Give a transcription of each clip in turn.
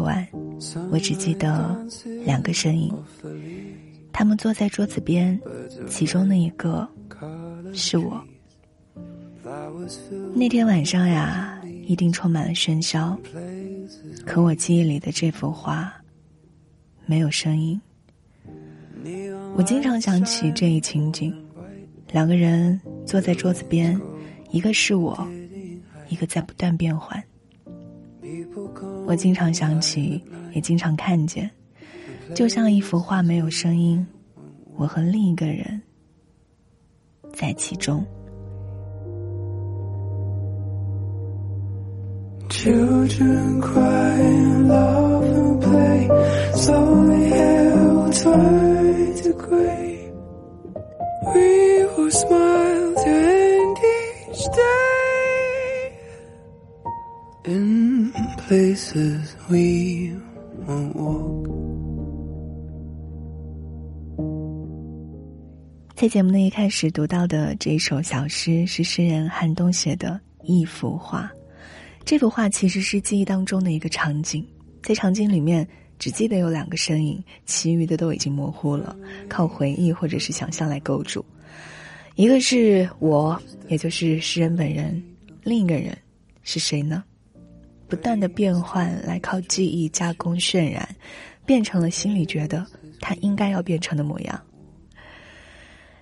晚，我只记得两个身影，他们坐在桌子边，其中的一个是我。那天晚上呀，一定充满了喧嚣，可我记忆里的这幅画没有声音。我经常想起这一情景：两个人坐在桌子边，一个是我，一个在不断变换。我经常想起，也经常看见，就像一幅画没有声音，我和另一个人在其中。Places we won't walk 在节目的一开始读到的这一首小诗是诗人韩东写的一幅画，这幅画其实是记忆当中的一个场景，在场景里面只记得有两个身影，其余的都已经模糊了，靠回忆或者是想象来构筑。一个是我，也就是诗人本人，另一个人是谁呢？不断的变换，来靠记忆加工渲染，变成了心里觉得他应该要变成的模样。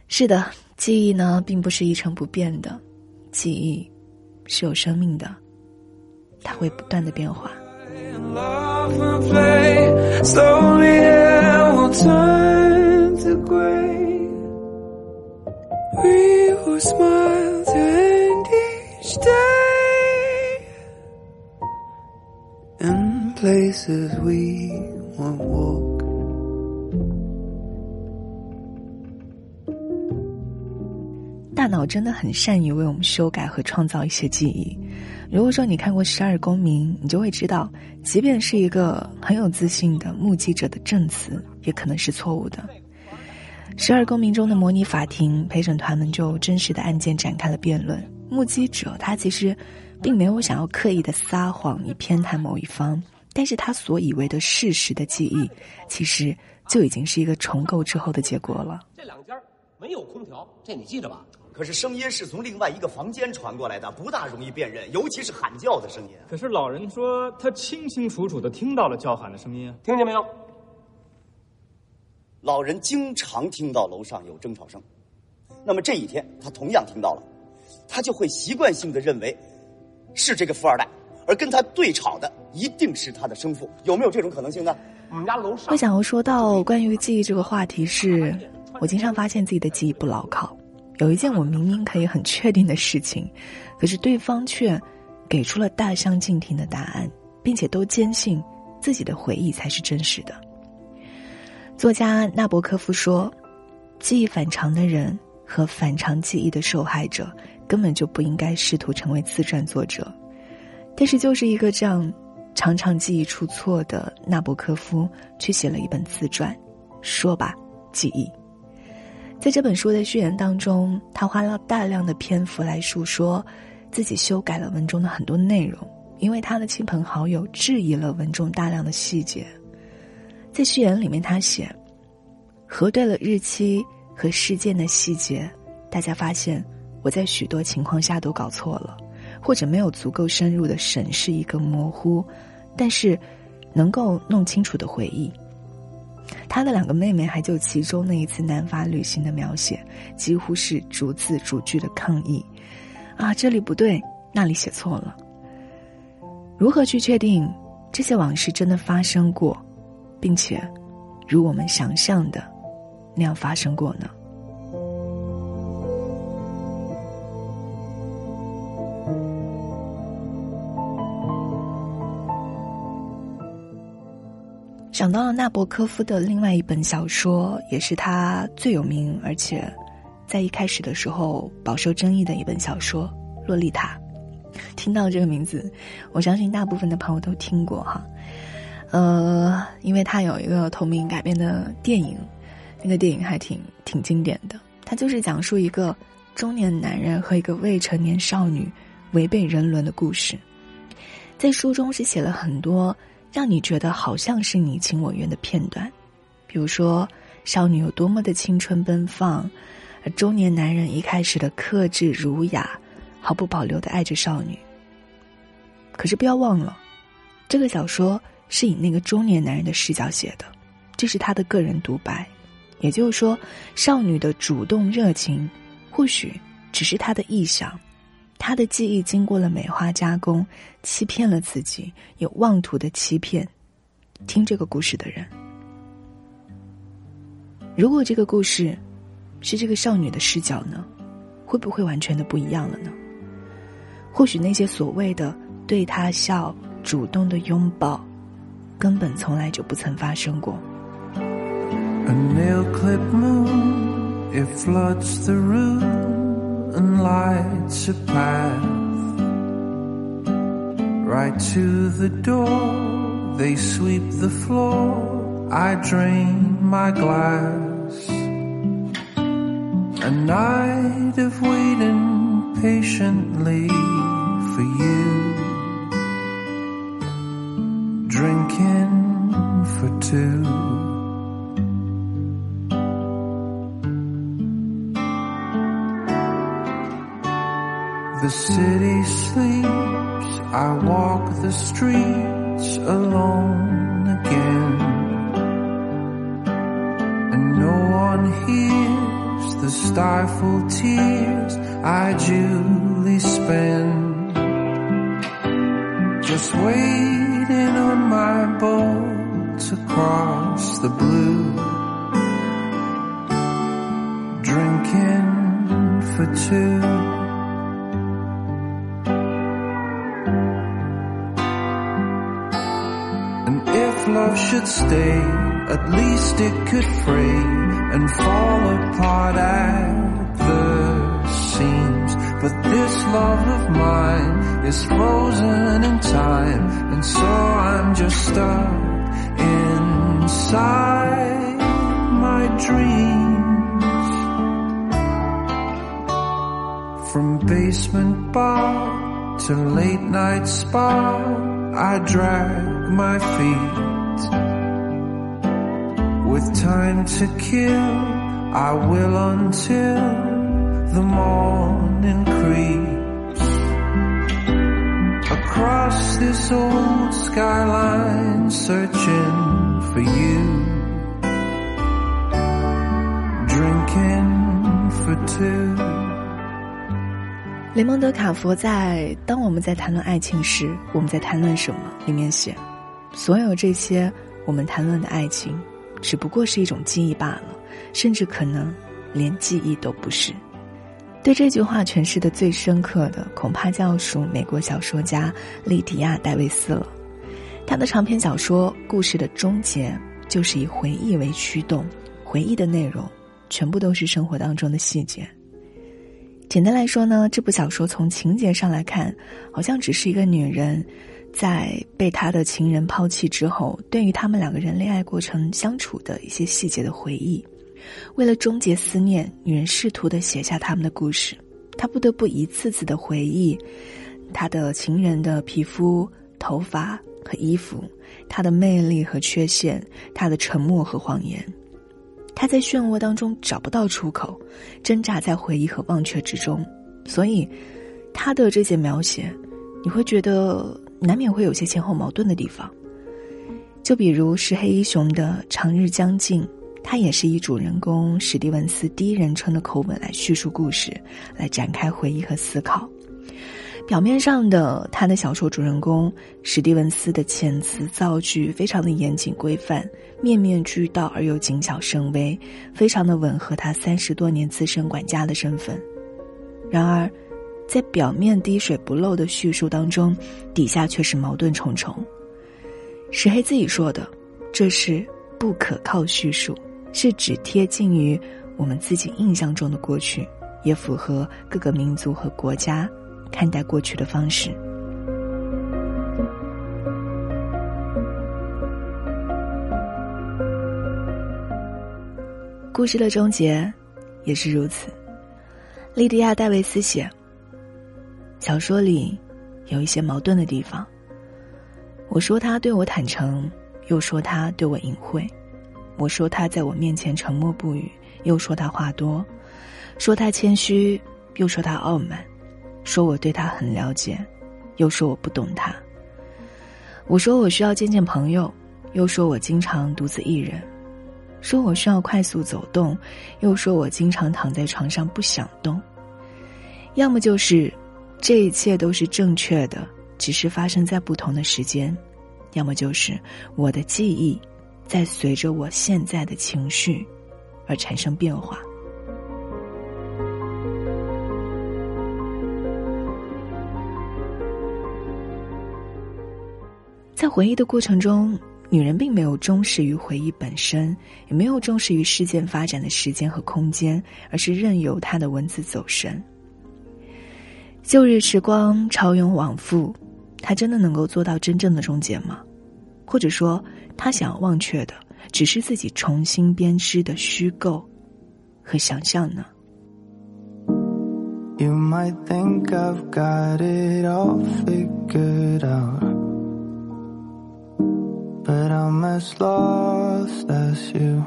是的，记忆呢，并不是一成不变的，记忆是有生命的，它会不断的变化。Places we won't walk 大脑真的很善于为我们修改和创造一些记忆。如果说你看过《十二公民》，你就会知道，即便是一个很有自信的目击者的证词，也可能是错误的。《十二公民》中的模拟法庭，陪审团们就真实的案件展开了辩论。目击者他其实并没有想要刻意的撒谎以偏袒某一方。但是他所以为的事实的记忆，其实就已经是一个重构之后的结果了。这两间没有空调，这你记着吧。可是声音是从另外一个房间传过来的，不大容易辨认，尤其是喊叫的声音。可是老人说他清清楚楚的听到了叫喊的声音，听见没有？老人经常听到楼上有争吵声，那么这一天他同样听到了，他就会习惯性的认为是这个富二代。而跟他对吵的一定是他的生父，有没有这种可能性呢？我们家楼上。我想要说到关于记忆这个话题，是我经常发现自己的记忆不牢靠。有一件我明明可以很确定的事情，可是对方却给出了大相径庭的答案，并且都坚信自己的回忆才是真实的。作家纳博科夫说：“记忆反常的人和反常记忆的受害者，根本就不应该试图成为自传作者。”但是，就是一个这样常常记忆出错的纳博科夫，却写了一本自传，说吧，记忆。在这本书的序言当中，他花了大量的篇幅来述说自己修改了文中的很多内容，因为他的亲朋好友质疑了文中大量的细节。在序言里面，他写核对了日期和事件的细节，大家发现我在许多情况下都搞错了。或者没有足够深入的审视一个模糊，但是能够弄清楚的回忆。他的两个妹妹还就其中那一次南法旅行的描写，几乎是逐字逐句的抗议。啊，这里不对，那里写错了。如何去确定这些往事真的发生过，并且如我们想象的那样发生过呢？想到了纳博科夫的另外一本小说，也是他最有名，而且在一开始的时候饱受争议的一本小说《洛丽塔》。听到这个名字，我相信大部分的朋友都听过哈。呃，因为他有一个同名改编的电影，那个电影还挺挺经典的。它就是讲述一个中年男人和一个未成年少女违背人伦的故事。在书中是写了很多让你觉得好像是你情我愿的片段，比如说少女有多么的青春奔放，而中年男人一开始的克制儒雅，毫不保留的爱着少女。可是不要忘了，这个小说是以那个中年男人的视角写的，这是他的个人独白，也就是说，少女的主动热情，或许只是他的臆想。他的记忆经过了美化加工，欺骗了自己，有妄图的欺骗。听这个故事的人，如果这个故事是这个少女的视角呢，会不会完全的不一样了呢？或许那些所谓的对他笑、主动的拥抱，根本从来就不曾发生过。And lights a path right to the door. They sweep the floor. I drain my glass. A night of waiting patiently for you. Drinking for two. The city sleeps, I walk the streets alone again. And no one hears the stifled tears I duly spend. Just waiting on my boat to cross the blue. Drinking for two. Love should stay, at least it could fray and fall apart at the seams. But this love of mine is frozen in time, and so I'm just stuck inside my dreams. From basement bar to late night spa, I drag my feet with time to kill, I will until the morning creeps. Across this old skyline, searching for you. Drinking for two. 雷蒙德·卡佛在《当我们在谈论爱情时，我们在谈论什么》里面写，所有这些我们谈论的爱情。只不过是一种记忆罢了，甚至可能连记忆都不是。对这句话诠释的最深刻的，恐怕就要数美国小说家莉迪亚·戴维斯了。他的长篇小说《故事的终结》就是以回忆为驱动，回忆的内容全部都是生活当中的细节。简单来说呢，这部小说从情节上来看，好像只是一个女人。在被他的情人抛弃之后，对于他们两个人恋爱过程相处的一些细节的回忆，为了终结思念，女人试图的写下他们的故事。她不得不一次次的回忆，她的情人的皮肤、头发和衣服，她的魅力和缺陷，她的沉默和谎言。她在漩涡当中找不到出口，挣扎在回忆和忘却之中。所以，她的这些描写，你会觉得。难免会有些前后矛盾的地方，就比如石黑一雄的《长日将近》，他也是以主人公史蒂文斯第一人称的口吻来叙述故事，来展开回忆和思考。表面上的他的小说主人公史蒂文斯的遣词造句非常的严谨规范，面面俱到而又谨小慎微，非常的吻合他三十多年资深管家的身份。然而。在表面滴水不漏的叙述当中，底下却是矛盾重重。石黑自己说的，这是不可靠叙述，是只贴近于我们自己印象中的过去，也符合各个民族和国家看待过去的方式。故事的终结也是如此。莉迪亚·戴维斯写。小说里有一些矛盾的地方，我说他对我坦诚，又说他对我隐晦；我说他在我面前沉默不语，又说他话多；说他谦虚，又说他傲慢；说我对他很了解，又说我不懂他。我说我需要见见朋友，又说我经常独自一人；说我需要快速走动，又说我经常躺在床上不想动。要么就是，这一切都是正确的。只是发生在不同的时间，要么就是我的记忆在随着我现在的情绪而产生变化。在回忆的过程中，女人并没有忠实于回忆本身，也没有忠实于事件发展的时间和空间，而是任由她的文字走神。旧日时光，潮涌往复。他真的能够做到真正的终结吗？或者说，他想要忘却的，只是自己重新编织的虚构和想象呢？You might think I've got it all figured out, but I'm as lost as you.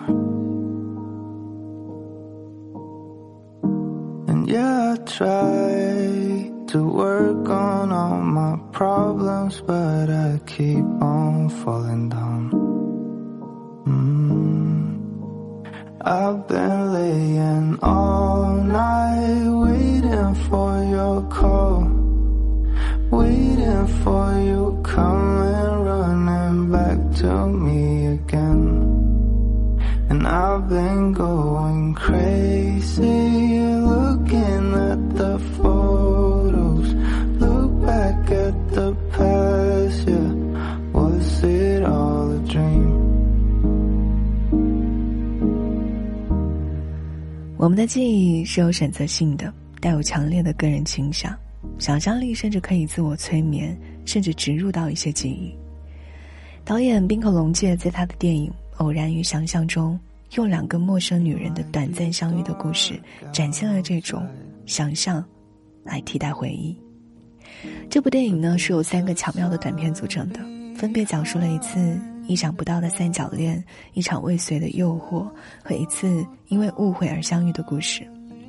And yeah, I try. To work on all my problems, but I keep on falling down. Mm. I've been laying all night waiting for your call, waiting for you coming running back to me again. And I've been going crazy 我们的记忆是有选择性的，带有强烈的个人倾向，想象力甚至可以自我催眠，甚至植入到一些记忆。导演滨口龙介在他的电影《偶然与想象》中，用两个陌生女人的短暂相遇的故事，展现了这种想象，来替代回忆。这部电影呢，是由三个巧妙的短片组成的，分别讲述了一次。意想不到的三角恋，一场未遂的诱惑和一次因为误会而相遇的故事。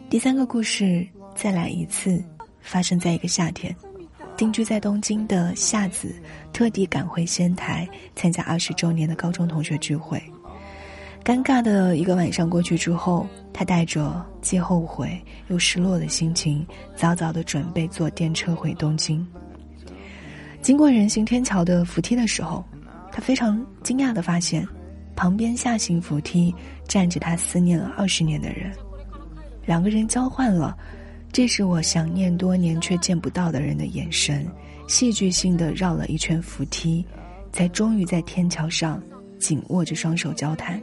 第三个故事再来一次，发生在一个夏天，定居在东京的夏子特地赶回仙台参加二十周年的高中同学聚会。尴尬的一个晚上过去之后，他带着既后悔又失落的心情，早早的准备坐电车回东京。经过人行天桥的扶梯的时候。他非常惊讶的发现，旁边下行扶梯站着他思念了二十年的人，两个人交换了“这是我想念多年却见不到的人”的眼神，戏剧性的绕了一圈扶梯，才终于在天桥上紧握着双手交谈，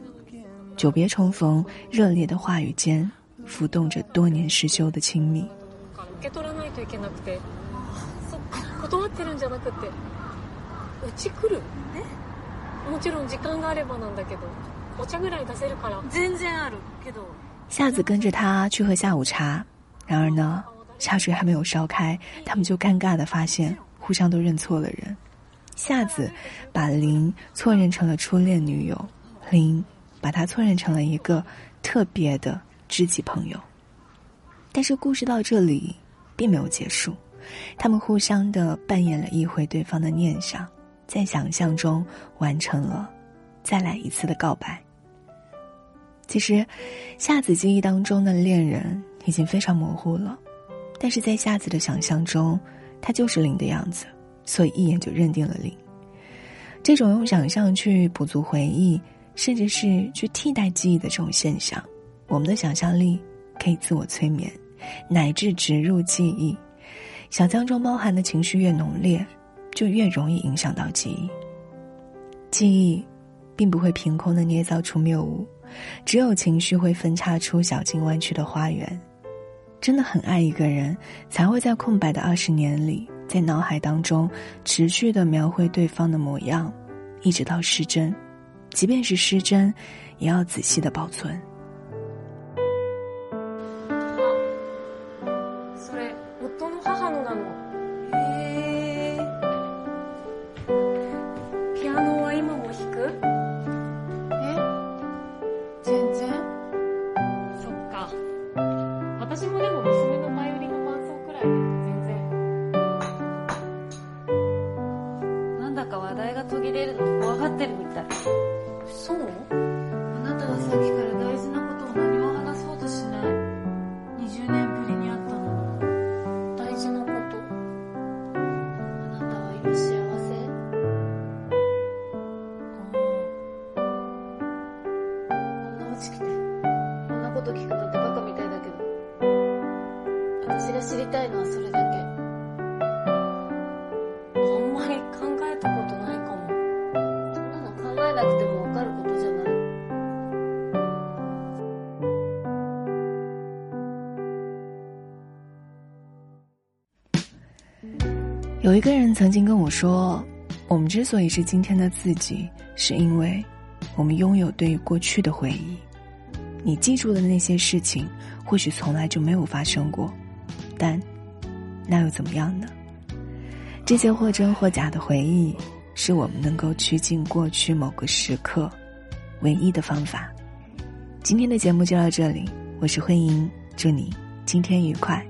久别重逢，热烈的话语间浮动着多年失修的亲密。夏子跟着他去喝下午茶，然而呢，茶水还没有烧开，他们就尴尬的发现互相都认错了人。夏子把林错认成了初恋女友，林把他错认成了一个特别的知己朋友。但是故事到这里并没有结束，他们互相的扮演了一回对方的念想。在想象中完成了再来一次的告白。其实，夏子记忆当中的恋人已经非常模糊了，但是在夏子的想象中，他就是林的样子，所以一眼就认定了林。这种用想象去补足回忆，甚至是去替代记忆的这种现象，我们的想象力可以自我催眠，乃至植入记忆。想象中包含的情绪越浓烈。就越容易影响到记忆。记忆，并不会凭空的捏造出谬误，只有情绪会分叉出小径弯曲的花园。真的很爱一个人，才会在空白的二十年里，在脑海当中持续的描绘对方的模样，一直到失真。即便是失真，也要仔细的保存。有一个人曾经跟我说，我们之所以是今天的自己，是因为我们拥有对于过去的回忆。你记住的那些事情，或许从来就没有发生过，但那又怎么样呢？这些或真或假的回忆，是我们能够趋近过去某个时刻唯一的方法。今天的节目就到这里，我是慧莹，祝你今天愉快。